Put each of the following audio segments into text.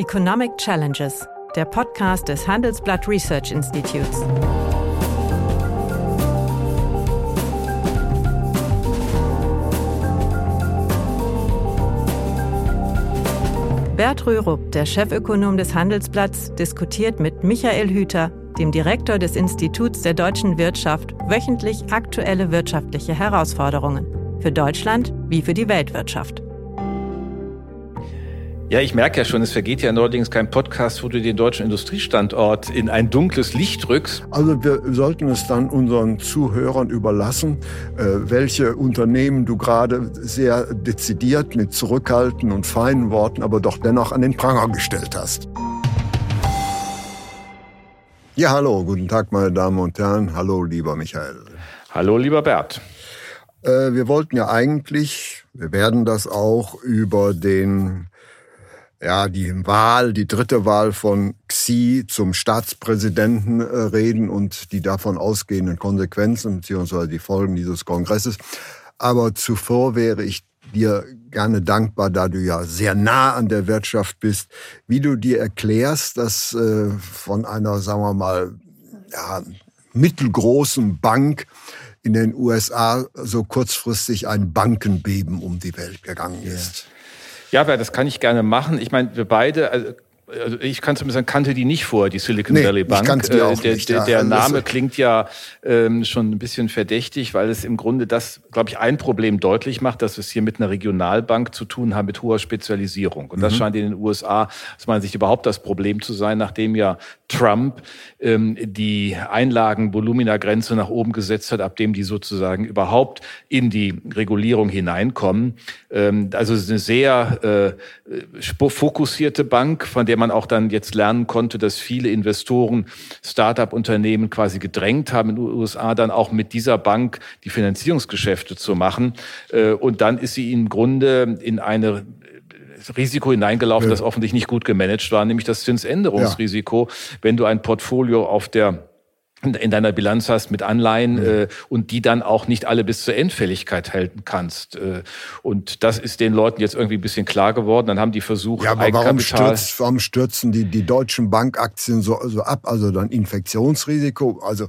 Economic Challenges, der Podcast des Handelsblatt Research Institutes. Bert Rürup, der Chefökonom des Handelsblatts, diskutiert mit Michael Hüter, dem Direktor des Instituts der deutschen Wirtschaft, wöchentlich aktuelle wirtschaftliche Herausforderungen für Deutschland wie für die Weltwirtschaft. Ja, ich merke ja schon, es vergeht ja neuerdings kein Podcast, wo du den deutschen Industriestandort in ein dunkles Licht rückst. Also wir sollten es dann unseren Zuhörern überlassen, äh, welche Unternehmen du gerade sehr dezidiert mit zurückhaltenden und feinen Worten, aber doch dennoch an den Pranger gestellt hast. Ja, hallo, guten Tag, meine Damen und Herren. Hallo, lieber Michael. Hallo, lieber Bert. Äh, wir wollten ja eigentlich, wir werden das auch über den ja, die Wahl, die dritte Wahl von Xi zum Staatspräsidenten äh, reden und die davon ausgehenden Konsequenzen beziehungsweise die Folgen dieses Kongresses. Aber zuvor wäre ich dir gerne dankbar, da du ja sehr nah an der Wirtschaft bist, wie du dir erklärst, dass äh, von einer, sagen wir mal, ja, mittelgroßen Bank in den USA so kurzfristig ein Bankenbeben um die Welt gegangen ist. Ja. Ja, das kann ich gerne machen. Ich meine, wir beide, also also ich kann zumindest sagen, kannte die nicht vor, die Silicon nee, Valley Bank. Ich kannte die äh, auch der, nicht, der, der also Name klingt ja ähm, schon ein bisschen verdächtig, weil es im Grunde das, glaube ich, ein Problem deutlich macht, dass wir es hier mit einer Regionalbank zu tun haben mit hoher Spezialisierung. Und mhm. das scheint in den USA aus meiner Sicht überhaupt das Problem zu sein, nachdem ja Trump ähm, die Einlagenvolumina-Grenze nach oben gesetzt hat, ab dem die sozusagen überhaupt in die Regulierung hineinkommen. Ähm, also eine sehr äh, fokussierte Bank, von der man auch dann jetzt lernen konnte, dass viele Investoren Start-up-Unternehmen quasi gedrängt haben in den USA dann auch mit dieser Bank die Finanzierungsgeschäfte zu machen. Äh, und dann ist sie im Grunde in eine Risiko hineingelaufen, ja. das offensichtlich nicht gut gemanagt war, nämlich das Zinsänderungsrisiko. Ja. Wenn du ein Portfolio auf der in deiner Bilanz hast mit Anleihen mhm. äh, und die dann auch nicht alle bis zur Endfälligkeit halten kannst. Äh, und das ist den Leuten jetzt irgendwie ein bisschen klar geworden. Dann haben die versucht, ja, aber warum, stürzt, warum stürzen die, die deutschen Bankaktien so, so ab? Also dann Infektionsrisiko, also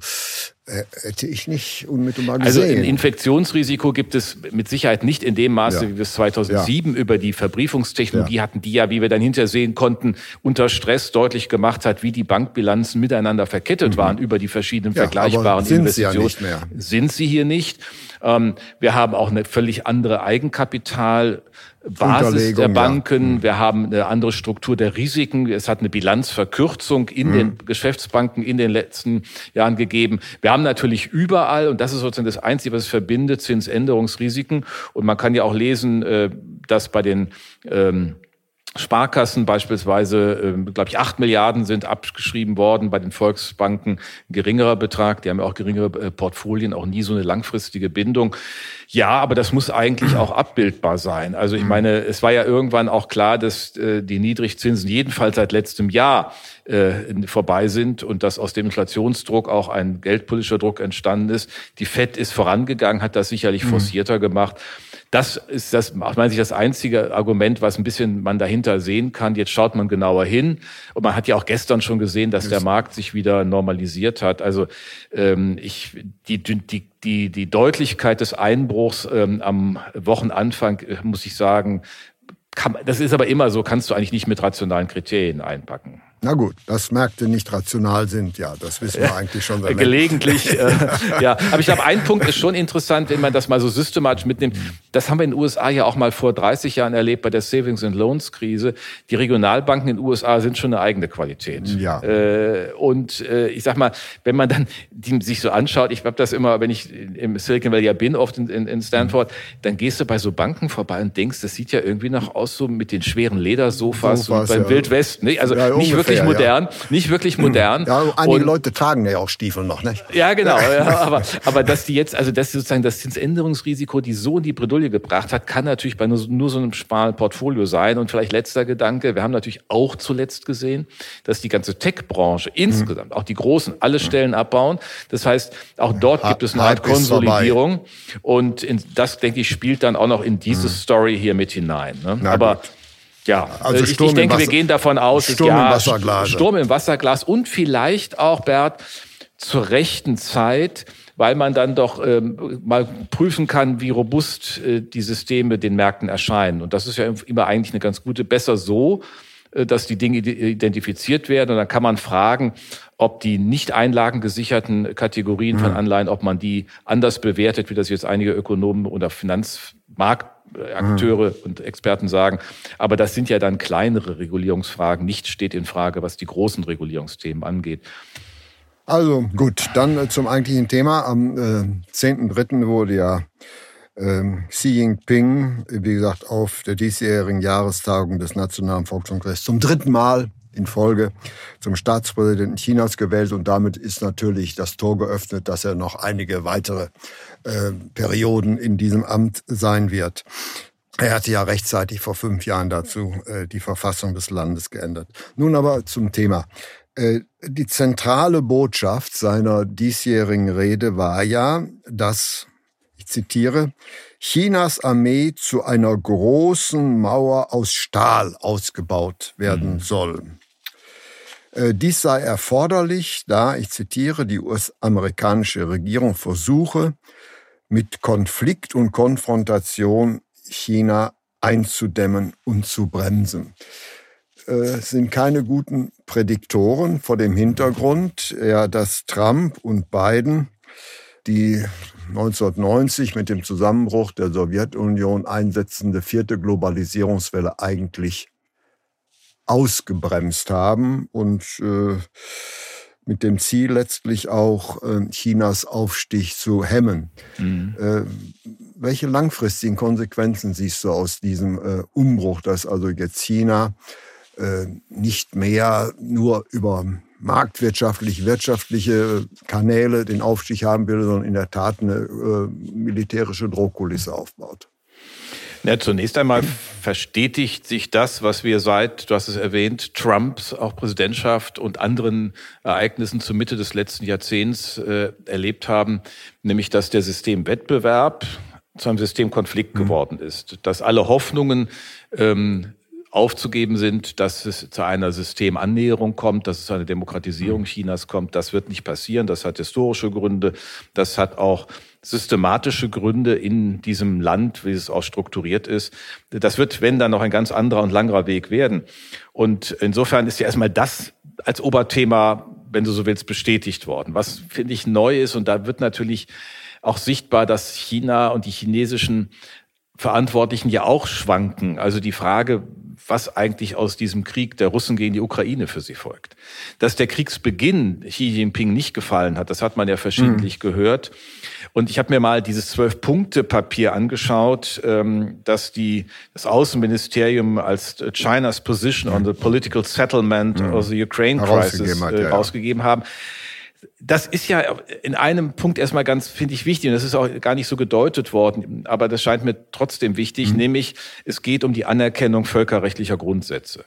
hätte ich nicht unmittelbar gesehen. Also ein Infektionsrisiko gibt es mit Sicherheit nicht in dem Maße, ja. wie wir es 2007 ja. über die Verbriefungstechnologie ja. hatten, die ja, wie wir dann hinterher sehen konnten, unter Stress deutlich gemacht hat, wie die Bankbilanzen miteinander verkettet mhm. waren über die verschiedenen vergleichbaren sind Investitionen. Sie ja nicht mehr. Sind sie hier nicht? Ähm, wir haben auch eine völlig andere Eigenkapital Basis der Banken. Ja. Wir haben eine andere Struktur der Risiken. Es hat eine Bilanzverkürzung in mhm. den Geschäftsbanken in den letzten Jahren gegeben. Wir haben natürlich überall, und das ist sozusagen das Einzige, was es verbindet, Zinsänderungsrisiken. Und man kann ja auch lesen, äh, dass bei den ähm, Sparkassen beispielsweise, äh, glaube ich, acht Milliarden sind abgeschrieben worden, bei den Volksbanken geringerer Betrag, die haben ja auch geringere äh, Portfolien, auch nie so eine langfristige Bindung. Ja, aber das muss eigentlich auch abbildbar sein. Also ich mhm. meine, es war ja irgendwann auch klar, dass äh, die Niedrigzinsen jedenfalls seit letztem Jahr äh, vorbei sind und dass aus dem Inflationsdruck auch ein geldpolitischer Druck entstanden ist. Die FED ist vorangegangen, hat das sicherlich mhm. forcierter gemacht. Das ist das, aus meiner Sicht, das einzige Argument, was ein bisschen man dahinter sehen kann. Jetzt schaut man genauer hin. Und man hat ja auch gestern schon gesehen, dass der Markt sich wieder normalisiert hat. Also ähm, ich, die, die, die, die Deutlichkeit des Einbruchs ähm, am Wochenanfang, äh, muss ich sagen, kann, das ist aber immer so, kannst du eigentlich nicht mit rationalen Kriterien einpacken. Na gut, dass Märkte nicht rational sind, ja, das wissen wir eigentlich schon. Gelegentlich, äh, ja. Aber ich glaube, ein Punkt ist schon interessant, wenn man das mal so systematisch mitnimmt. Das haben wir in den USA ja auch mal vor 30 Jahren erlebt bei der Savings and Loans Krise. Die Regionalbanken in den USA sind schon eine eigene Qualität. Ja. Äh, und äh, ich sag mal, wenn man dann die sich so anschaut, ich habe das immer, wenn ich im Silicon Valley ja bin, oft in, in, in Stanford, dann gehst du bei so Banken vorbei und denkst, das sieht ja irgendwie noch aus so mit den schweren Ledersofas Sofas, und beim ja. Wildwest. Ne? Also ja, nicht wirklich wirklich modern, ja. nicht wirklich hm. modern. Ja, einige und, Leute tragen ja auch Stiefel noch, ne? Ja, genau. Aber, aber dass die jetzt, also dass sozusagen das Zinsänderungsrisiko, die so in die Bredouille gebracht hat, kann natürlich bei nur, nur so einem schmalen Portfolio sein. Und vielleicht letzter Gedanke, wir haben natürlich auch zuletzt gesehen, dass die ganze Tech-Branche mhm. insgesamt, auch die Großen, alle hm. Stellen abbauen. Das heißt, auch dort gibt es eine Art Konsolidierung. Und in, das, denke ich, spielt dann auch noch in diese mhm. Story hier mit hinein. Ne? Aber gut. Ja, also ich, ich denke, wir gehen davon aus, Sturm ja, im Wasserglas. Sturm im Wasserglas und vielleicht auch, Bert, zur rechten Zeit, weil man dann doch ähm, mal prüfen kann, wie robust äh, die Systeme den Märkten erscheinen. Und das ist ja immer eigentlich eine ganz gute, besser so, äh, dass die Dinge identifiziert werden. Und dann kann man fragen, ob die nicht einlagengesicherten Kategorien von mhm. Anleihen, ob man die anders bewertet, wie das jetzt einige Ökonomen oder Finanzmarktakteure mhm. und Experten sagen. Aber das sind ja dann kleinere Regulierungsfragen. Nichts steht in Frage, was die großen Regulierungsthemen angeht. Also gut, dann äh, zum eigentlichen Thema. Am äh, 10.3. wurde ja ähm, Xi Jinping, wie gesagt, auf der diesjährigen Jahrestagung des Nationalen Volkskongresses zum dritten Mal in Folge zum Staatspräsidenten Chinas gewählt und damit ist natürlich das Tor geöffnet, dass er noch einige weitere äh, Perioden in diesem Amt sein wird. Er hatte ja rechtzeitig vor fünf Jahren dazu äh, die Verfassung des Landes geändert. Nun aber zum Thema. Äh, die zentrale Botschaft seiner diesjährigen Rede war ja, dass ich zitiere, Chinas Armee zu einer großen Mauer aus Stahl ausgebaut werden mhm. soll. Äh, dies sei erforderlich, da, ich zitiere, die US-amerikanische Regierung versuche, mit Konflikt und Konfrontation China einzudämmen und zu bremsen. Äh, sind keine guten Prädiktoren vor dem Hintergrund, ja, dass Trump und Biden die 1990 mit dem Zusammenbruch der Sowjetunion einsetzende vierte Globalisierungswelle eigentlich ausgebremst haben und äh, mit dem Ziel letztlich auch äh, Chinas Aufstieg zu hemmen. Mhm. Äh, welche langfristigen Konsequenzen siehst du aus diesem äh, Umbruch, dass also jetzt China nicht mehr nur über marktwirtschaftlich, wirtschaftliche Kanäle den Aufstieg haben will, sondern in der Tat eine militärische Drohkulisse aufbaut. Ja, zunächst einmal verstetigt sich das, was wir seit, du hast es erwähnt, Trumps auch Präsidentschaft und anderen Ereignissen zur Mitte des letzten Jahrzehnts äh, erlebt haben, nämlich dass der Systemwettbewerb zu einem Systemkonflikt mhm. geworden ist, dass alle Hoffnungen ähm, aufzugeben sind, dass es zu einer Systemannäherung kommt, dass es zu einer Demokratisierung mhm. Chinas kommt. Das wird nicht passieren. Das hat historische Gründe. Das hat auch systematische Gründe in diesem Land, wie es auch strukturiert ist. Das wird, wenn dann noch ein ganz anderer und langerer Weg werden. Und insofern ist ja erstmal das als Oberthema, wenn du so willst, bestätigt worden. Was finde ich neu ist, und da wird natürlich auch sichtbar, dass China und die chinesischen Verantwortlichen ja auch schwanken. Also die Frage, was eigentlich aus diesem Krieg der Russen gegen die Ukraine für sie folgt. Dass der Kriegsbeginn Xi Jinping nicht gefallen hat, das hat man ja verschiedentlich mhm. gehört. Und ich habe mir mal dieses Zwölf-Punkte-Papier angeschaut, ähm, das die, das Außenministerium als China's Position on the Political Settlement mhm. of the Ukraine Crisis äh, rausgegeben haben das ist ja in einem Punkt erstmal ganz, finde ich, wichtig, und das ist auch gar nicht so gedeutet worden, aber das scheint mir trotzdem wichtig, mhm. nämlich es geht um die Anerkennung völkerrechtlicher Grundsätze.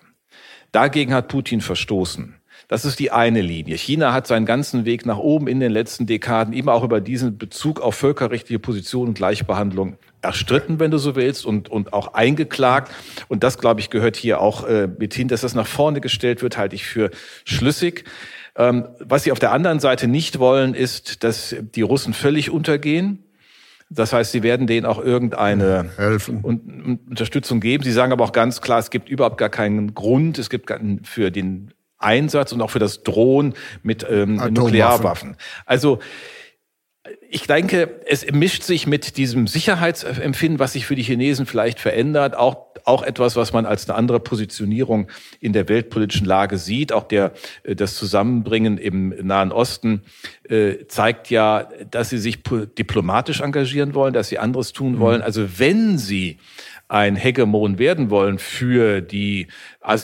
Dagegen hat Putin verstoßen. Das ist die eine Linie. China hat seinen ganzen Weg nach oben in den letzten Dekaden immer auch über diesen Bezug auf völkerrechtliche Position und Gleichbehandlung erstritten, wenn du so willst, und, und auch eingeklagt. Und das, glaube ich, gehört hier auch äh, mit hin, dass das nach vorne gestellt wird, halte ich für schlüssig. Ähm, was sie auf der anderen Seite nicht wollen, ist, dass die Russen völlig untergehen. Das heißt, sie werden denen auch irgendeine Helfen. Unterstützung geben. Sie sagen aber auch ganz klar, es gibt überhaupt gar keinen Grund, es gibt für den Einsatz und auch für das Drohen mit ähm, Nuklearwaffen. Also ich denke, es mischt sich mit diesem Sicherheitsempfinden, was sich für die Chinesen vielleicht verändert, auch, auch etwas, was man als eine andere Positionierung in der weltpolitischen Lage sieht. Auch der, äh, das Zusammenbringen im Nahen Osten äh, zeigt ja, dass sie sich diplomatisch engagieren wollen, dass sie anderes tun mhm. wollen. Also wenn sie ein Hegemon werden wollen für die,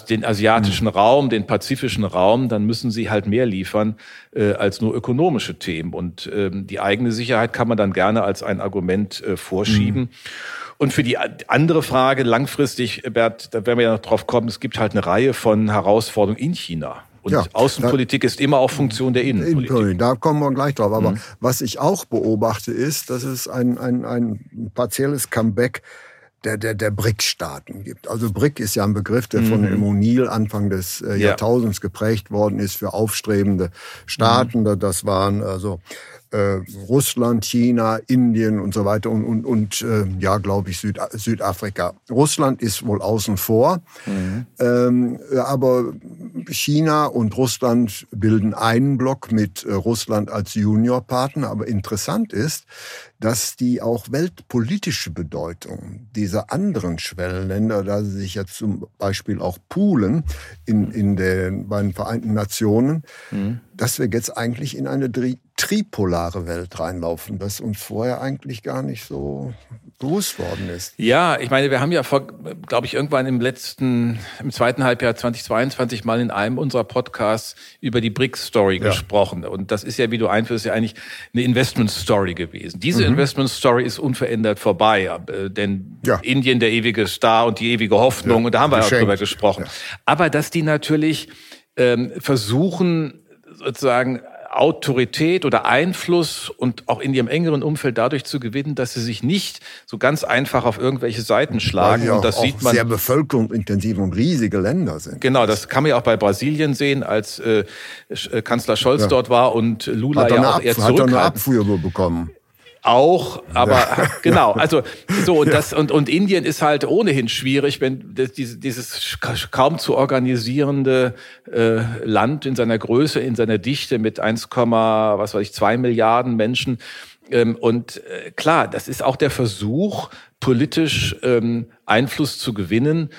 den asiatischen mhm. Raum, den pazifischen Raum, dann müssen sie halt mehr liefern äh, als nur ökonomische Themen. Und ähm, die eigene Sicherheit kann man dann gerne als ein Argument äh, vorschieben. Mhm. Und für die andere Frage langfristig, Bert, da werden wir ja noch drauf kommen, es gibt halt eine Reihe von Herausforderungen in China. Und ja, Außenpolitik da, ist immer auch Funktion der Innenpolitik. Da kommen wir gleich drauf. Aber mhm. was ich auch beobachte, ist, dass es ein, ein, ein partielles Comeback der, der, der BRIC-Staaten gibt. Also BRIC ist ja ein Begriff, der von mhm. O'Neill Anfang des äh, Jahrtausends geprägt worden ist für aufstrebende Staaten. Mhm. Das waren also äh, Russland, China, Indien und so weiter und, und, und äh, ja, glaube ich, Süd, Südafrika. Russland ist wohl außen vor, mhm. ähm, aber China und Russland bilden einen Block mit äh, Russland als Juniorpartner. Aber interessant ist, dass die auch weltpolitische Bedeutung dieser anderen Schwellenländer, da sie sich jetzt zum Beispiel auch poolen in, in den, bei den Vereinten Nationen, mhm. Dass wir jetzt eigentlich in eine tripolare Welt reinlaufen, das uns vorher eigentlich gar nicht so bewusst worden ist. Ja, ich meine, wir haben ja vor, glaube ich, irgendwann im letzten, im zweiten Halbjahr 2022 mal in einem unserer Podcasts über die BRICS-Story ja. gesprochen. Und das ist ja, wie du einführst, ja eigentlich eine Investment-Story gewesen. Diese mhm. Investment-Story ist unverändert vorbei, äh, denn ja. Indien der ewige Star und die ewige Hoffnung, ja. und da haben wir auch drüber gesprochen. Aber dass die natürlich ähm, versuchen, sozusagen Autorität oder Einfluss und auch in ihrem engeren Umfeld dadurch zu gewinnen, dass sie sich nicht so ganz einfach auf irgendwelche Seiten schlagen. Weil und das auch sieht man sehr bevölkerungsintensive und riesige Länder sind. Genau, das kann man ja auch bei Brasilien sehen, als äh, äh Kanzler Scholz ja. dort war und Lula ja auch eher zurückhaltend. Hat eine Abfuhr bekommen. Auch, aber ja. genau, also so und das und und Indien ist halt ohnehin schwierig, wenn das, dieses, dieses kaum zu organisierende äh, Land in seiner Größe, in seiner Dichte mit 1, was weiß ich 2 Milliarden Menschen ähm, und äh, klar, das ist auch der Versuch politisch ähm, Einfluss zu gewinnen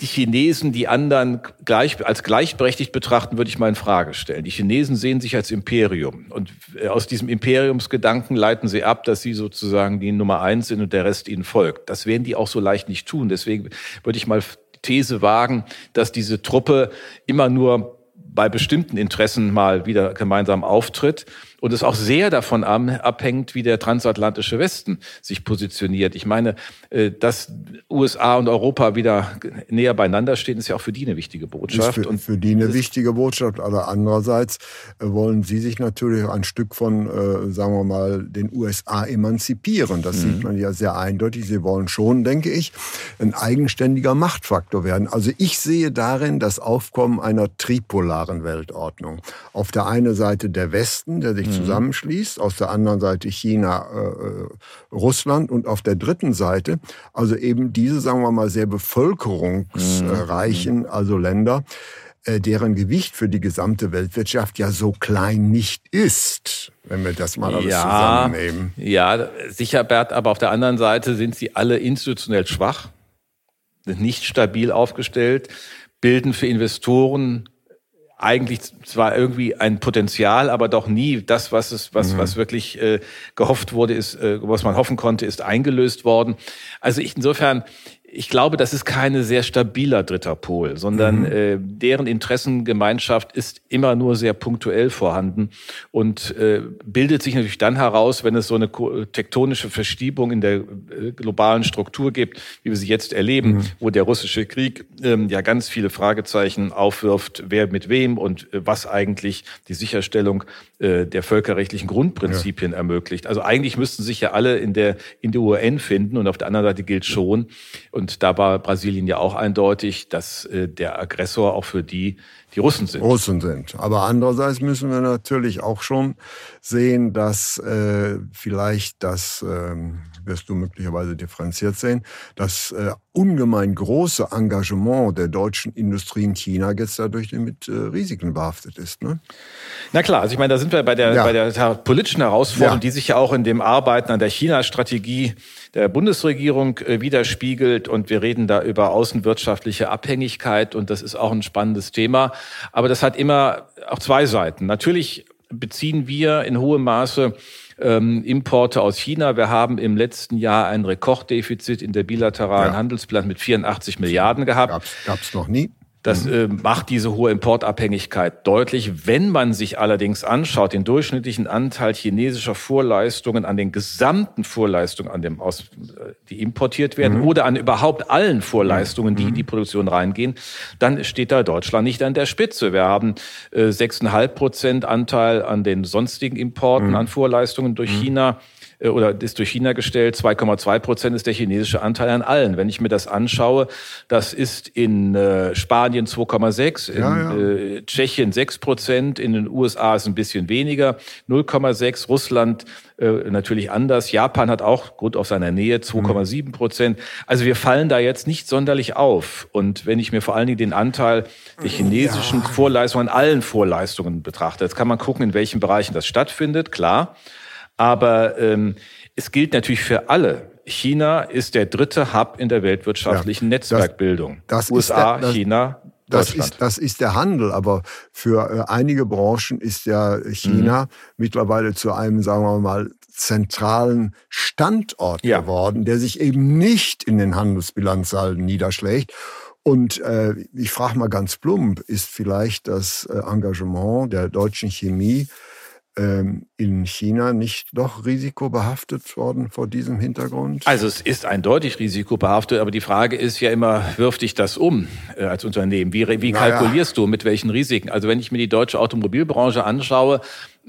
die Chinesen die anderen gleich, als gleichberechtigt betrachten, würde ich mal in Frage stellen. Die Chinesen sehen sich als Imperium. Und äh, aus diesem Imperiumsgedanken leiten sie ab, dass sie sozusagen die Nummer eins sind und der Rest ihnen folgt. Das werden die auch so leicht nicht tun. Deswegen würde ich mal These wagen, dass diese Truppe immer nur bei bestimmten Interessen mal wieder gemeinsam auftritt und es auch sehr davon abhängt, wie der transatlantische Westen sich positioniert. Ich meine, äh, dass USA und Europa wieder näher beieinander stehen, ist ja auch für die eine wichtige Botschaft. Ist für, und für die eine wichtige Botschaft. Aber andererseits äh, wollen sie sich natürlich ein Stück von, äh, sagen wir mal, den USA emanzipieren. Das mhm. sieht man ja sehr eindeutig. Sie wollen schon, denke ich, ein eigenständiger Machtfaktor werden. Also ich sehe darin das Aufkommen einer tripolaren Weltordnung. Auf der einen Seite der Westen, der sich sich mhm. zusammenschließt, aus der anderen Seite China, äh, äh, Russland und auf der dritten Seite, also eben diese, sagen wir mal, sehr bevölkerungsreichen, mhm. also Länder, äh, deren Gewicht für die gesamte Weltwirtschaft ja so klein nicht ist, wenn wir das mal alles ja, zusammennehmen. Ja, sicher, Bert, aber auf der anderen Seite sind sie alle institutionell schwach, sind nicht stabil aufgestellt, bilden für Investoren eigentlich zwar irgendwie ein Potenzial, aber doch nie das, was es, was, mhm. was wirklich äh, gehofft wurde, ist, äh, was man hoffen konnte, ist eingelöst worden. Also ich insofern, ich glaube, das ist keine sehr stabiler dritter Pol, sondern mhm. äh, deren Interessengemeinschaft ist immer nur sehr punktuell vorhanden und äh, bildet sich natürlich dann heraus, wenn es so eine tektonische Verschiebung in der äh, globalen Struktur gibt, wie wir sie jetzt erleben, mhm. wo der russische Krieg ähm, ja ganz viele Fragezeichen aufwirft, wer mit wem und äh, was eigentlich die Sicherstellung äh, der völkerrechtlichen Grundprinzipien ja. ermöglicht. Also eigentlich müssten sich ja alle in der in der UN finden und auf der anderen Seite gilt schon und und da war Brasilien ja auch eindeutig, dass äh, der Aggressor auch für die die Russen sind. Russen sind. Aber andererseits müssen wir natürlich auch schon sehen, dass äh, vielleicht das, äh, wirst du möglicherweise differenziert sehen, das äh, ungemein große Engagement der deutschen Industrie in China jetzt dadurch mit äh, Risiken behaftet ist. Ne? Na klar, also ich meine, da sind wir bei der, ja. bei der politischen Herausforderung, ja. die sich ja auch in dem Arbeiten an der China-Strategie der Bundesregierung äh, widerspiegelt. Und wir reden da über außenwirtschaftliche Abhängigkeit. Und das ist auch ein spannendes Thema. Aber das hat immer auch zwei Seiten. Natürlich beziehen wir in hohem Maße ähm, Importe aus China. Wir haben im letzten Jahr ein Rekorddefizit in der bilateralen ja. Handelsbilanz mit 84 Milliarden gehabt. Gab es noch nie. Das mhm. äh, macht diese hohe Importabhängigkeit deutlich. Wenn man sich allerdings anschaut, den durchschnittlichen Anteil chinesischer Vorleistungen an den gesamten Vorleistungen, an dem aus, äh, die importiert werden, mhm. oder an überhaupt allen Vorleistungen, die in mhm. die Produktion reingehen, dann steht da Deutschland nicht an der Spitze. Wir haben äh, 6,5 Prozent Anteil an den sonstigen Importen, mhm. an Vorleistungen durch mhm. China. Äh, oder ist durch China gestellt. 2,2 Prozent ist der chinesische Anteil an allen. Wenn ich mir das anschaue, das ist in äh, Spanien 2,6, in ja, ja. Äh, Tschechien 6 Prozent, in den USA ist ein bisschen weniger, 0,6, Russland äh, natürlich anders. Japan hat auch, Grund auf seiner Nähe, 2,7 Prozent. Also wir fallen da jetzt nicht sonderlich auf. Und wenn ich mir vor allen Dingen den Anteil der chinesischen ja. Vorleistungen an allen Vorleistungen betrachte, jetzt kann man gucken, in welchen Bereichen das stattfindet, klar. Aber ähm, es gilt natürlich für alle. China ist der dritte Hub in der weltwirtschaftlichen ja, Netzwerkbildung. Das, das USA, der, das, China, das ist, das ist der Handel, aber für äh, einige Branchen ist ja China mhm. mittlerweile zu einem, sagen wir mal, zentralen Standort ja. geworden, der sich eben nicht in den Handelsbilanzsalden niederschlägt. Und äh, ich frage mal ganz plump, ist vielleicht das äh, Engagement der deutschen Chemie ähm, in China nicht doch risikobehaftet worden vor diesem Hintergrund? Also es ist eindeutig risikobehaftet, aber die Frage ist ja immer, wirft dich das um äh, als Unternehmen? Wie, wie naja. kalkulierst du mit welchen Risiken? Also wenn ich mir die deutsche Automobilbranche anschaue,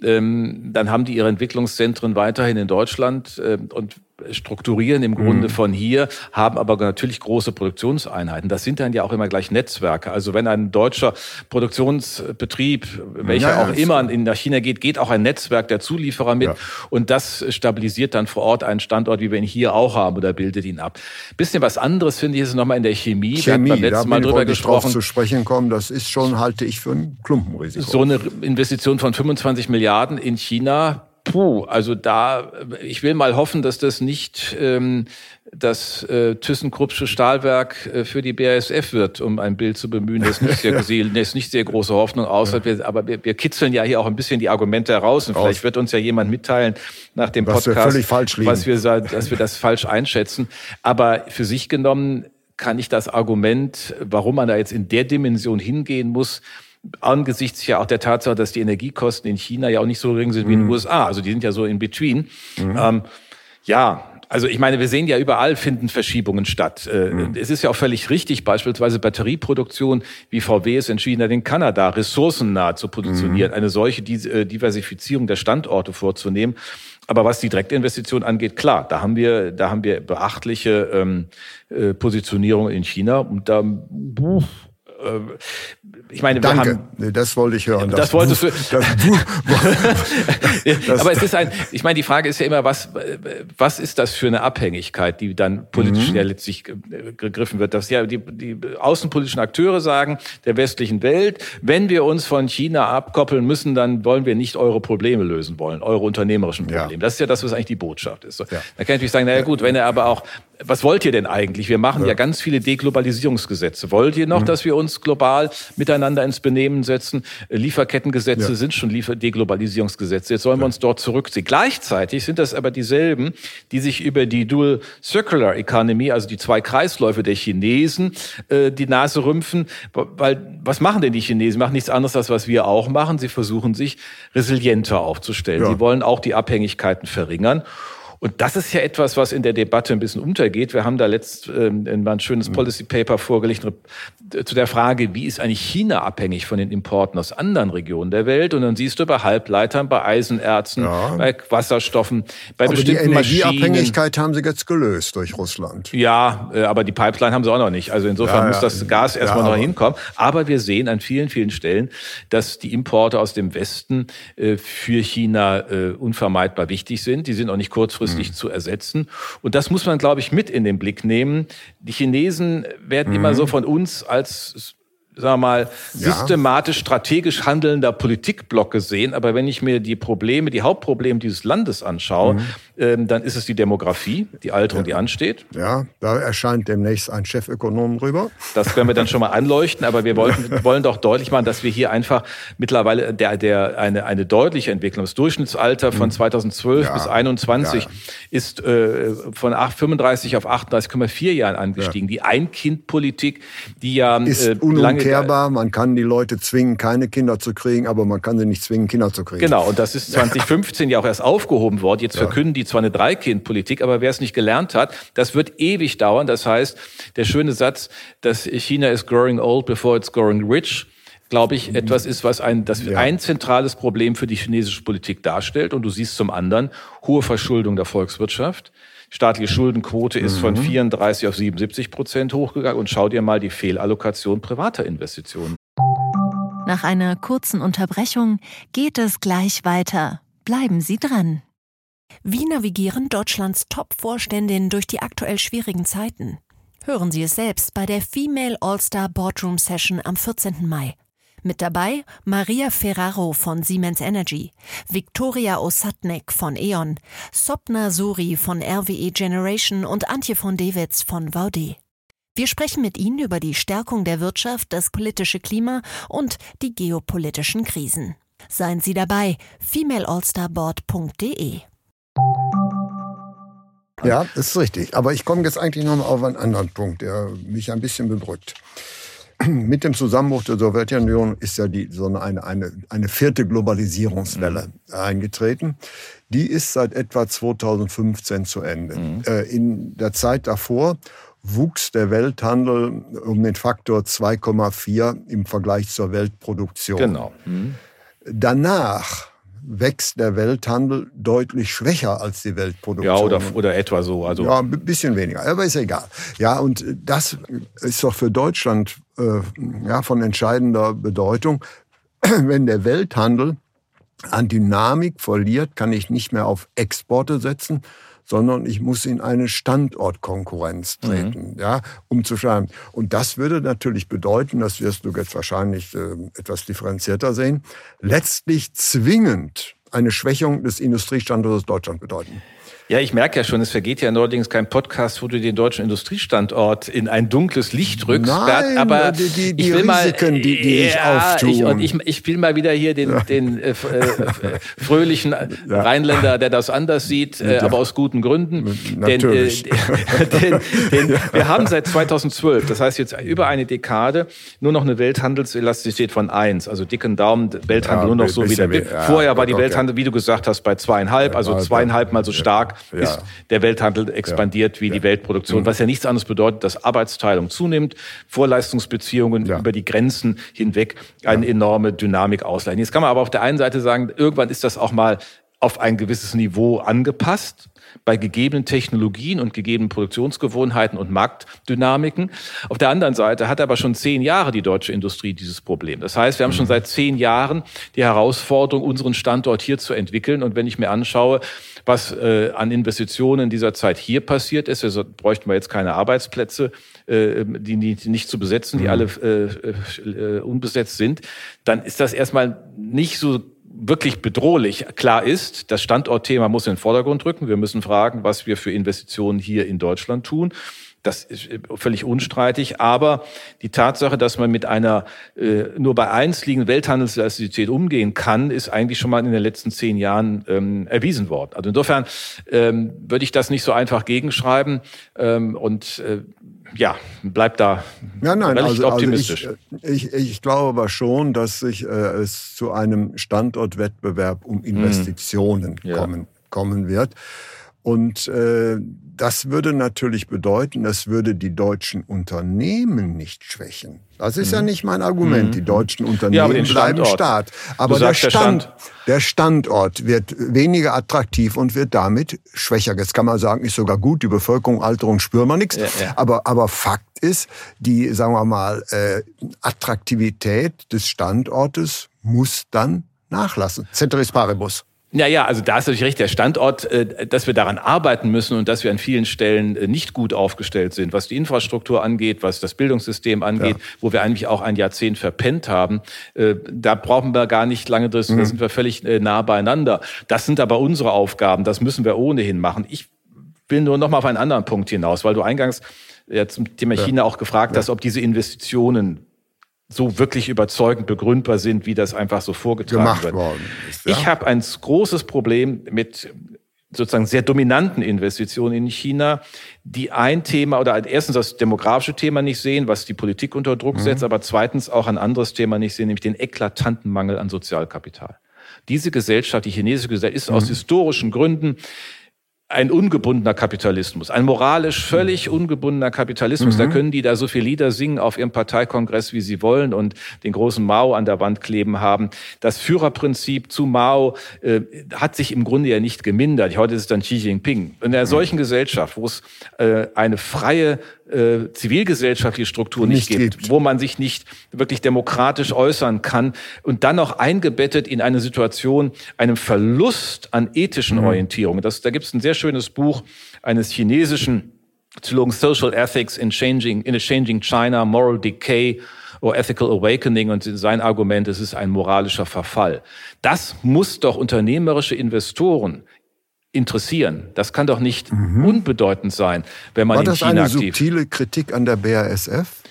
ähm, dann haben die ihre Entwicklungszentren weiterhin in Deutschland äh, und strukturieren im Grunde mhm. von hier, haben aber natürlich große Produktionseinheiten. Das sind dann ja auch immer gleich Netzwerke. Also wenn ein deutscher Produktionsbetrieb, welcher ja, auch immer in nach China geht, geht auch ein Netzwerk der Zulieferer mit ja. und das stabilisiert dann vor Ort einen Standort, wie wir ihn hier auch haben oder bildet ihn ab. Bisschen was anderes finde ich ist nochmal in der Chemie. Chemie, wir letzten Mal drüber gesprochen. zu sprechen kommen, das ist schon, halte ich für ein Klumpenrisiko. So eine Investition von 25 Milliarden in China Puh, also da, ich will mal hoffen, dass das nicht ähm, das äh, ThyssenKruppsche Stahlwerk äh, für die BASF wird, um ein Bild zu bemühen, das nicht sehr, das nicht sehr große Hoffnung aus hat. Wir, aber wir, wir kitzeln ja hier auch ein bisschen die Argumente heraus und Raus. vielleicht wird uns ja jemand mitteilen nach dem was Podcast, wir falsch was wir, dass wir das falsch einschätzen. Aber für sich genommen kann ich das Argument, warum man da jetzt in der Dimension hingehen muss, angesichts ja auch der Tatsache, dass die Energiekosten in China ja auch nicht so gering sind wie in den mhm. USA. Also die sind ja so in between. Mhm. Ähm, ja, also ich meine, wir sehen ja überall finden Verschiebungen statt. Äh, mhm. Es ist ja auch völlig richtig, beispielsweise Batterieproduktion, wie VW es entschieden hat, in Kanada ressourcennah zu positionieren, mhm. eine solche äh, Diversifizierung der Standorte vorzunehmen. Aber was die Direktinvestition angeht, klar, da haben wir, da haben wir beachtliche ähm, äh, Positionierung in China und da, ich meine, wir Danke. haben. Nee, das wollte ich hören. Das, das wolltest du. Das, Aber es ist ein, ich meine, die Frage ist ja immer, was, was ist das für eine Abhängigkeit, die dann politisch mhm. ja letztlich gegriffen wird? Dass ja die, die außenpolitischen Akteure sagen, der westlichen Welt, wenn wir uns von China abkoppeln müssen, dann wollen wir nicht eure Probleme lösen wollen, eure unternehmerischen Probleme. Ja. Das ist ja das, was eigentlich die Botschaft ist. Ja. Da kann ich natürlich sagen, naja gut, wenn er aber auch was wollt ihr denn eigentlich? Wir machen ja, ja ganz viele Deglobalisierungsgesetze. Wollt ihr noch, mhm. dass wir uns global miteinander ins Benehmen setzen? Lieferkettengesetze ja. sind schon Liefer Deglobalisierungsgesetze. Jetzt sollen ja. wir uns dort zurückziehen. Gleichzeitig sind das aber dieselben, die sich über die Dual Circular Economy, also die zwei Kreisläufe der Chinesen, äh, die Nase rümpfen. Weil was machen denn die Chinesen? Sie machen nichts anderes, als was wir auch machen. Sie versuchen sich resilienter aufzustellen. Sie wollen auch die Abhängigkeiten verringern. Und das ist ja etwas, was in der Debatte ein bisschen untergeht. Wir haben da letzt ähm, ein schönes mhm. Policy Paper vorgelegt zu der Frage, wie ist eigentlich China abhängig von den Importen aus anderen Regionen der Welt? Und dann siehst du bei Halbleitern, bei Eisenerzen, ja. bei Wasserstoffen, bei aber bestimmten die Energieabhängigkeit haben sie jetzt gelöst durch Russland. Ja, äh, aber die Pipeline haben sie auch noch nicht. Also insofern ja, muss das Gas erstmal ja, noch hinkommen. Aber wir sehen an vielen, vielen Stellen, dass die Importe aus dem Westen äh, für China äh, unvermeidbar wichtig sind. Die sind auch nicht kurzfristig mhm. zu ersetzen. Und das muss man, glaube ich, mit in den Blick nehmen. Die Chinesen werden mhm. immer so von uns als sagen wir mal, systematisch, strategisch handelnder Politikblock gesehen. Aber wenn ich mir die Probleme, die Hauptprobleme dieses Landes anschaue, mhm. ähm, dann ist es die Demografie, die Alterung, ja. die ansteht. Ja, da erscheint demnächst ein Chefökonom drüber. Das können wir dann schon mal anleuchten. Aber wir wollen, wollen doch deutlich machen, dass wir hier einfach mittlerweile der, der, eine, eine deutliche Entwicklung, das Durchschnittsalter von 2012 mhm. ja. bis 2021 ja. ist äh, von 8, 35 auf 38,4 Jahren angestiegen. Die Ein-Kind-Politik, die ja äh, lange umkehrbar. Man kann die Leute zwingen, keine Kinder zu kriegen, aber man kann sie nicht zwingen, Kinder zu kriegen. Genau, und das ist 2015 ja auch erst aufgehoben worden. Jetzt verkünden die zwar eine Drei-Kind-Politik, aber wer es nicht gelernt hat, das wird ewig dauern. Das heißt, der schöne Satz, dass China is growing old before it's growing rich, glaube ich, etwas ist, was ein, das ja. ein zentrales Problem für die chinesische Politik darstellt. Und du siehst zum anderen hohe Verschuldung der Volkswirtschaft. Staatliche Schuldenquote ist mhm. von 34 auf 77 Prozent hochgegangen. Und schau dir mal die Fehlallokation privater Investitionen. Nach einer kurzen Unterbrechung geht es gleich weiter. Bleiben Sie dran. Wie navigieren Deutschlands Top-Vorständinnen durch die aktuell schwierigen Zeiten? Hören Sie es selbst bei der Female All-Star Boardroom Session am 14. Mai. Mit dabei Maria Ferraro von Siemens Energy, Viktoria Osatnek von E.ON, Sopna Suri von RWE Generation und Antje von Dewitz von Vaude. Wir sprechen mit Ihnen über die Stärkung der Wirtschaft, das politische Klima und die geopolitischen Krisen. Seien Sie dabei, femaleallstarboard.de. Ja, ist richtig. Aber ich komme jetzt eigentlich noch mal auf einen anderen Punkt, der mich ein bisschen bedrückt. Mit dem Zusammenbruch der Sowjetunion ist ja die, so eine, eine, eine vierte Globalisierungswelle mhm. eingetreten. Die ist seit etwa 2015 zu Ende. Mhm. Äh, in der Zeit davor wuchs der Welthandel um den Faktor 2,4 im Vergleich zur Weltproduktion. Genau. Mhm. Danach wächst der Welthandel deutlich schwächer als die Weltproduktion. Ja, oder, oder etwa so. Also ja, ein bisschen weniger, aber ist egal. Ja, und das ist doch für Deutschland äh, ja, von entscheidender Bedeutung. Wenn der Welthandel an Dynamik verliert, kann ich nicht mehr auf Exporte setzen, sondern ich muss in eine Standortkonkurrenz mhm. treten, mhm. ja, um zu schauen. Und das würde natürlich bedeuten, das wirst du jetzt wahrscheinlich äh, etwas differenzierter sehen, letztlich zwingend eine Schwächung des Industriestandortes Deutschland bedeuten. Ja, ich merke ja schon, es vergeht ja neuerdings kein Podcast, wo du den deutschen Industriestandort in ein dunkles Licht rückst. Nein, aber die, die, die ich will Risiken, mal, die, die ja, ich auftun. Ich, und ich, ich will mal wieder hier den, ja. den äh, äh, fröhlichen ja. Rheinländer, der das anders sieht, äh, aber aus guten Gründen. Natürlich. Denn, äh, denn, denn wir haben seit 2012, das heißt jetzt über eine Dekade, nur noch eine Welthandelselastizität von eins. Also dicken Daumen, Welthandel nur noch so wie der. Vorher war die Welthandel, wie du gesagt hast, bei zweieinhalb, also zweieinhalb mal so stark ja. ist der Welthandel expandiert wie die Weltproduktion, mhm. was ja nichts anderes bedeutet, dass Arbeitsteilung zunimmt, Vorleistungsbeziehungen über die Grenzen hinweg eine enorme Dynamik ausleihen. Jetzt kann man aber auf der einen Seite sagen, irgendwann ist das auch mal auf ein gewisses Niveau angepasst bei gegebenen Technologien und gegebenen Produktionsgewohnheiten und Marktdynamiken. Auf der anderen Seite hat aber schon zehn Jahre die deutsche Industrie dieses Problem. Das heißt, wir haben schon mhm. seit zehn Jahren die Herausforderung, unseren Standort hier zu entwickeln. Und wenn ich mir anschaue, was äh, an Investitionen in dieser Zeit hier passiert ist, also bräuchten wir jetzt keine Arbeitsplätze, äh, die, die nicht zu besetzen, die mhm. alle äh, äh, unbesetzt sind, dann ist das erstmal nicht so wirklich bedrohlich. Klar ist, das Standortthema muss in den Vordergrund rücken. Wir müssen fragen, was wir für Investitionen hier in Deutschland tun. Das ist völlig unstreitig. Aber die Tatsache, dass man mit einer äh, nur bei eins liegenden Welthandelselastizität umgehen kann, ist eigentlich schon mal in den letzten zehn Jahren ähm, erwiesen worden. Also insofern ähm, würde ich das nicht so einfach gegenschreiben. Ähm, und äh, ja, bleibt da ja, nein, also, optimistisch. Also ich, ich, ich, glaube aber schon, dass sich äh, es zu einem Standortwettbewerb um mhm. Investitionen mhm. ja. kommen, kommen wird. Und äh, das würde natürlich bedeuten, das würde die deutschen Unternehmen nicht schwächen. Das ist mhm. ja nicht mein Argument. Die mhm. deutschen Unternehmen ja, bleiben Staat. Aber der, Stand, der, Stand. der Standort wird weniger attraktiv und wird damit schwächer. Jetzt kann man sagen, ist sogar gut, die Bevölkerung, Alterung spüren wir nichts. Ja, ja. Aber, aber Fakt ist, die, sagen wir mal, äh, Attraktivität des Standortes muss dann nachlassen. Ceteris paribus. Ja, ja, also da ist natürlich recht, der Standort, äh, dass wir daran arbeiten müssen und dass wir an vielen Stellen äh, nicht gut aufgestellt sind, was die Infrastruktur angeht, was das Bildungssystem angeht, ja. wo wir eigentlich auch ein Jahrzehnt verpennt haben. Äh, da brauchen wir gar nicht lange drin, mhm. da sind wir völlig nah beieinander. Das sind aber unsere Aufgaben, das müssen wir ohnehin machen. Ich will nur noch mal auf einen anderen Punkt hinaus, weil du eingangs ja, zum Thema China auch gefragt ja. hast, ob diese Investitionen so wirklich überzeugend begründbar sind, wie das einfach so vorgetragen Gemacht wird. Worden ist, ja? Ich habe ein großes Problem mit sozusagen sehr dominanten Investitionen in China, die ein Thema oder erstens das demografische Thema nicht sehen, was die Politik unter Druck mhm. setzt, aber zweitens auch ein anderes Thema nicht sehen, nämlich den eklatanten Mangel an Sozialkapital. Diese Gesellschaft, die chinesische Gesellschaft, ist mhm. aus historischen Gründen ein ungebundener Kapitalismus, ein moralisch völlig ungebundener Kapitalismus. Mhm. Da können die da so viele Lieder singen auf ihrem Parteikongress, wie sie wollen und den großen Mao an der Wand kleben haben. Das Führerprinzip zu Mao äh, hat sich im Grunde ja nicht gemindert. Heute ist es dann Xi Jinping. In einer mhm. solchen Gesellschaft, wo es äh, eine freie äh, zivilgesellschaftliche Struktur nicht, nicht gibt, gibt, wo man sich nicht wirklich demokratisch äußern kann und dann noch eingebettet in eine Situation, einem Verlust an ethischen mhm. Orientierungen. Das, da gibt es ein sehr schönes Buch eines chinesischen Psychologen Social Ethics in Changing, in a Changing China, Moral Decay or Ethical Awakening und sein Argument, es ist ein moralischer Verfall. Das muss doch unternehmerische Investoren interessieren. Das kann doch nicht mhm. unbedeutend sein, wenn man War in China aktiv... War das eine subtile Kritik an der BASF?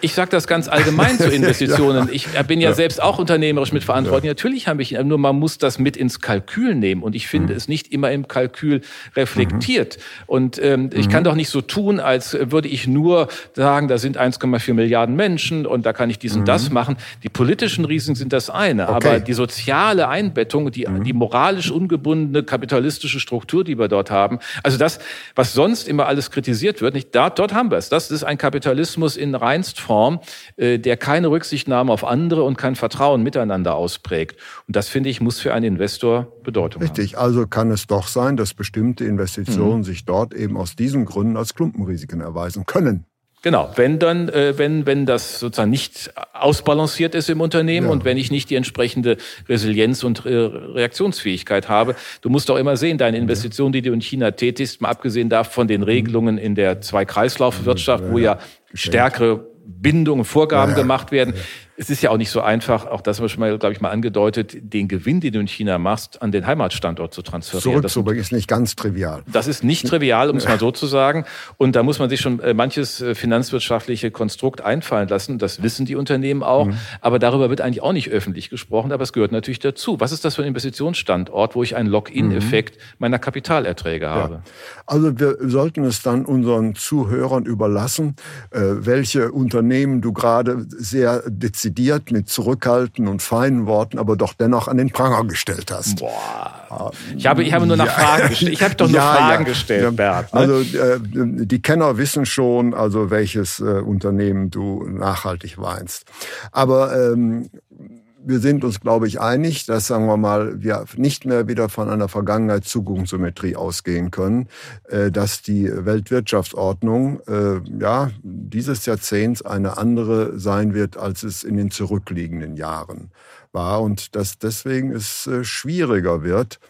Ich sage das ganz allgemein zu Investitionen. ja. Ich bin ja, ja, selbst auch unternehmerisch mitverantwortlich. Ja. Natürlich habe ich, nur man muss das mit ins Kalkül nehmen. Und ich finde mhm. es nicht immer im Kalkül reflektiert. Mhm. Und ähm, mhm. ich kann doch nicht so tun, als würde ich nur sagen, da sind 1,4 Milliarden Menschen und da kann ich dies und das mhm. machen. Die politischen Risiken sind das eine. Okay. Aber die soziale Einbettung, die, mhm. die moralisch ungebundene kapitalistische Struktur, die wir dort haben, also das, was sonst immer alles kritisiert wird, nicht, da, dort haben wir es. Das ist ein Kapitalismus in reinst Form, äh, der keine Rücksichtnahme auf andere und kein Vertrauen miteinander ausprägt. Und das, finde ich, muss für einen Investor Bedeutung Richtig, haben. also kann es doch sein, dass bestimmte Investitionen mhm. sich dort eben aus diesen Gründen als Klumpenrisiken erweisen können. Genau, wenn dann, äh, wenn, wenn das sozusagen nicht ausbalanciert ist im Unternehmen ja. und wenn ich nicht die entsprechende Resilienz und äh, Reaktionsfähigkeit habe. Du musst auch immer sehen, deine Investition, die du in China tätigst, mal abgesehen davon von den Regelungen in der Zwei-Kreislauf-Wirtschaft, wo ja stärkere Bindungen, Vorgaben ja, gemacht werden. Ja. Es ist ja auch nicht so einfach, auch das haben wir schon mal, glaube ich, mal angedeutet, den Gewinn, den du in China machst, an den Heimatstandort zu transferieren. Zurückzubringen ist nicht ganz trivial. Das ist nicht trivial, um es mal so zu sagen. Und da muss man sich schon äh, manches äh, finanzwirtschaftliche Konstrukt einfallen lassen. Das wissen die Unternehmen auch. Mhm. Aber darüber wird eigentlich auch nicht öffentlich gesprochen. Aber es gehört natürlich dazu. Was ist das für ein Investitionsstandort, wo ich einen Lock-in-Effekt mhm. meiner Kapitalerträge habe? Ja. Also wir sollten es dann unseren Zuhörern überlassen, äh, welche Unternehmen du gerade sehr dezidiert dezidiert mit zurückhaltenden und feinen Worten, aber doch dennoch an den Pranger gestellt hast. Boah. Ich habe, ich habe nur nach ja. Fragen gestellt. Ich habe doch nur ja, Fragen ja. gestellt, Bert. Ne? Also äh, die Kenner wissen schon, also welches äh, Unternehmen du nachhaltig weinst. Aber ähm, wir sind uns, glaube ich, einig, dass, sagen wir mal, wir nicht mehr wieder von einer Vergangenheit-Zukunftssymmetrie ausgehen können, äh, dass die Weltwirtschaftsordnung äh, ja, dieses Jahrzehnts eine andere sein wird, als es in den zurückliegenden Jahren war und dass deswegen es äh, schwieriger wird,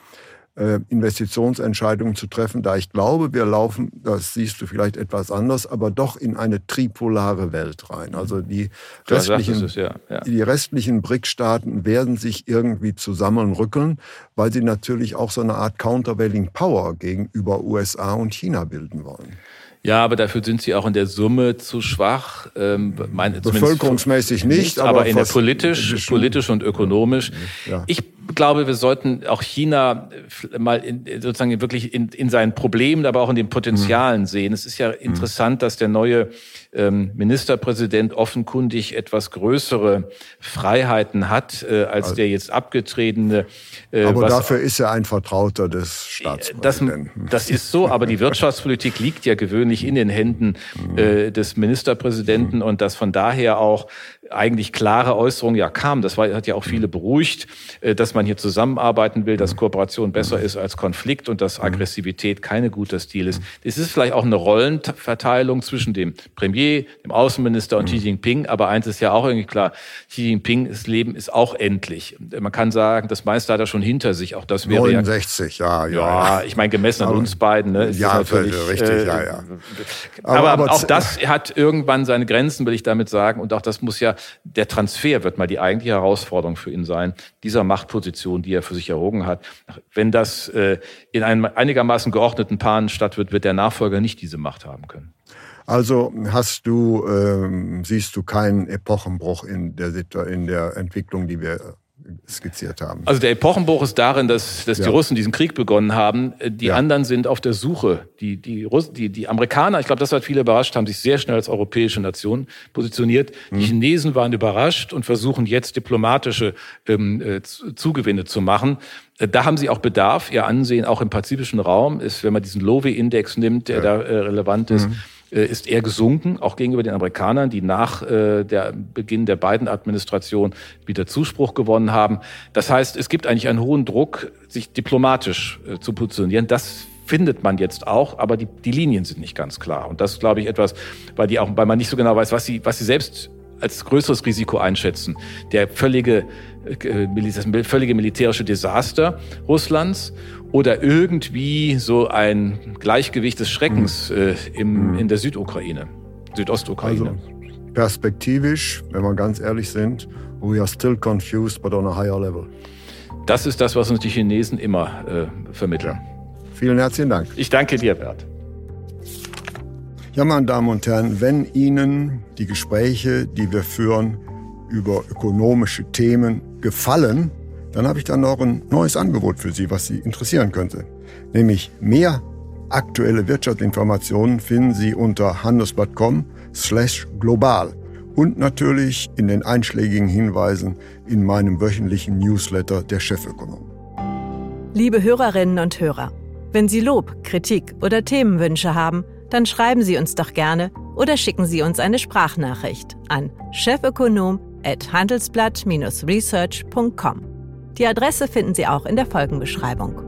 Investitionsentscheidungen zu treffen, da ich glaube, wir laufen, das siehst du vielleicht etwas anders, aber doch in eine tripolare Welt rein. Also die restlichen, es, ja. Ja. die restlichen BRIC-Staaten werden sich irgendwie zusammenrückeln, weil sie natürlich auch so eine Art Countervailing Power gegenüber USA und China bilden wollen. Ja, aber dafür sind sie auch in der Summe zu schwach. Ähm, meine, Bevölkerungsmäßig nicht, nicht aber, aber in der politisch, politisch und ökonomisch. Ja. Ich glaube, wir sollten auch China mal in, sozusagen wirklich in, in seinen Problemen, aber auch in den Potenzialen mhm. sehen. Es ist ja interessant, dass der neue ähm, Ministerpräsident offenkundig etwas größere Freiheiten hat äh, als also, der jetzt abgetretene. Äh, aber was, dafür ist er ein Vertrauter des Staatspräsidenten. Das, das ist so, aber die Wirtschaftspolitik liegt ja gewöhnlich in den Händen mhm. äh, des Ministerpräsidenten mhm. und dass von daher auch eigentlich klare Äußerungen ja kam. Das war, hat ja auch viele mhm. beruhigt, äh, dass man hier zusammenarbeiten will, dass mhm. Kooperation besser ist als Konflikt und dass Aggressivität keine guter Stil ist. Es ist vielleicht auch eine Rollenverteilung zwischen dem Premier dem Außenminister und Xi Jinping. Aber eins ist ja auch irgendwie klar, Xi Jinpings Leben ist auch endlich. Man kann sagen, das meiste hat er schon hinter sich. Auch das wäre 69, ja, ja. Ja, ich meine, gemessen an uns beiden. Ne, ist ja, natürlich, richtig, äh, ja, ja. Aber, aber, auch das hat irgendwann seine Grenzen, will ich damit sagen. Und auch das muss ja, der Transfer wird mal die eigentliche Herausforderung für ihn sein, dieser Machtposition, die er für sich erhoben hat. Wenn das äh, in einem einigermaßen geordneten Paaren statt wird, wird der Nachfolger nicht diese Macht haben können. Also hast du, ähm, siehst du keinen Epochenbruch in der, in der Entwicklung, die wir skizziert haben. Also der Epochenbruch ist darin, dass, dass ja. die Russen diesen Krieg begonnen haben. Äh, die ja. anderen sind auf der Suche. Die, die, Russen, die, die Amerikaner, ich glaube, das hat viele überrascht, haben sich sehr schnell als europäische Nation positioniert. Mhm. Die Chinesen waren überrascht und versuchen jetzt diplomatische ähm, äh, Zugewinne zu machen. Äh, da haben sie auch Bedarf. Ihr Ansehen auch im pazifischen Raum ist, wenn man diesen Lowe-Index nimmt, der ja. da äh, relevant ist. Mhm ist eher gesunken, auch gegenüber den Amerikanern, die nach äh, der Beginn der beiden Administration wieder Zuspruch gewonnen haben. Das heißt, es gibt eigentlich einen hohen Druck, sich diplomatisch äh, zu positionieren. Das findet man jetzt auch, aber die, die Linien sind nicht ganz klar. Und das ist, glaube ich, etwas, weil die auch, weil man nicht so genau weiß, was sie, was sie selbst als größeres Risiko einschätzen. Der völlige, äh, völlige militärische Desaster Russlands oder irgendwie so ein Gleichgewicht des Schreckens mhm. äh, im, mhm. in der Südukraine, Südostukraine. Also perspektivisch, wenn wir ganz ehrlich sind, we are still confused, but on a higher level. Das ist das, was uns die Chinesen immer äh, vermitteln. Vielen herzlichen Dank. Ich danke dir, Bert. Ja, meine Damen und Herren, wenn Ihnen die Gespräche, die wir führen über ökonomische Themen, gefallen, dann habe ich dann noch ein neues Angebot für Sie, was Sie interessieren könnte. Nämlich mehr aktuelle Wirtschaftsinformationen finden Sie unter handelsblatt.com slash global und natürlich in den einschlägigen Hinweisen in meinem wöchentlichen Newsletter der Chefökonom. Liebe Hörerinnen und Hörer, wenn Sie Lob, Kritik oder Themenwünsche haben, dann schreiben Sie uns doch gerne oder schicken Sie uns eine Sprachnachricht an chefökonom@handelsblatt-research.com. Die Adresse finden Sie auch in der Folgenbeschreibung.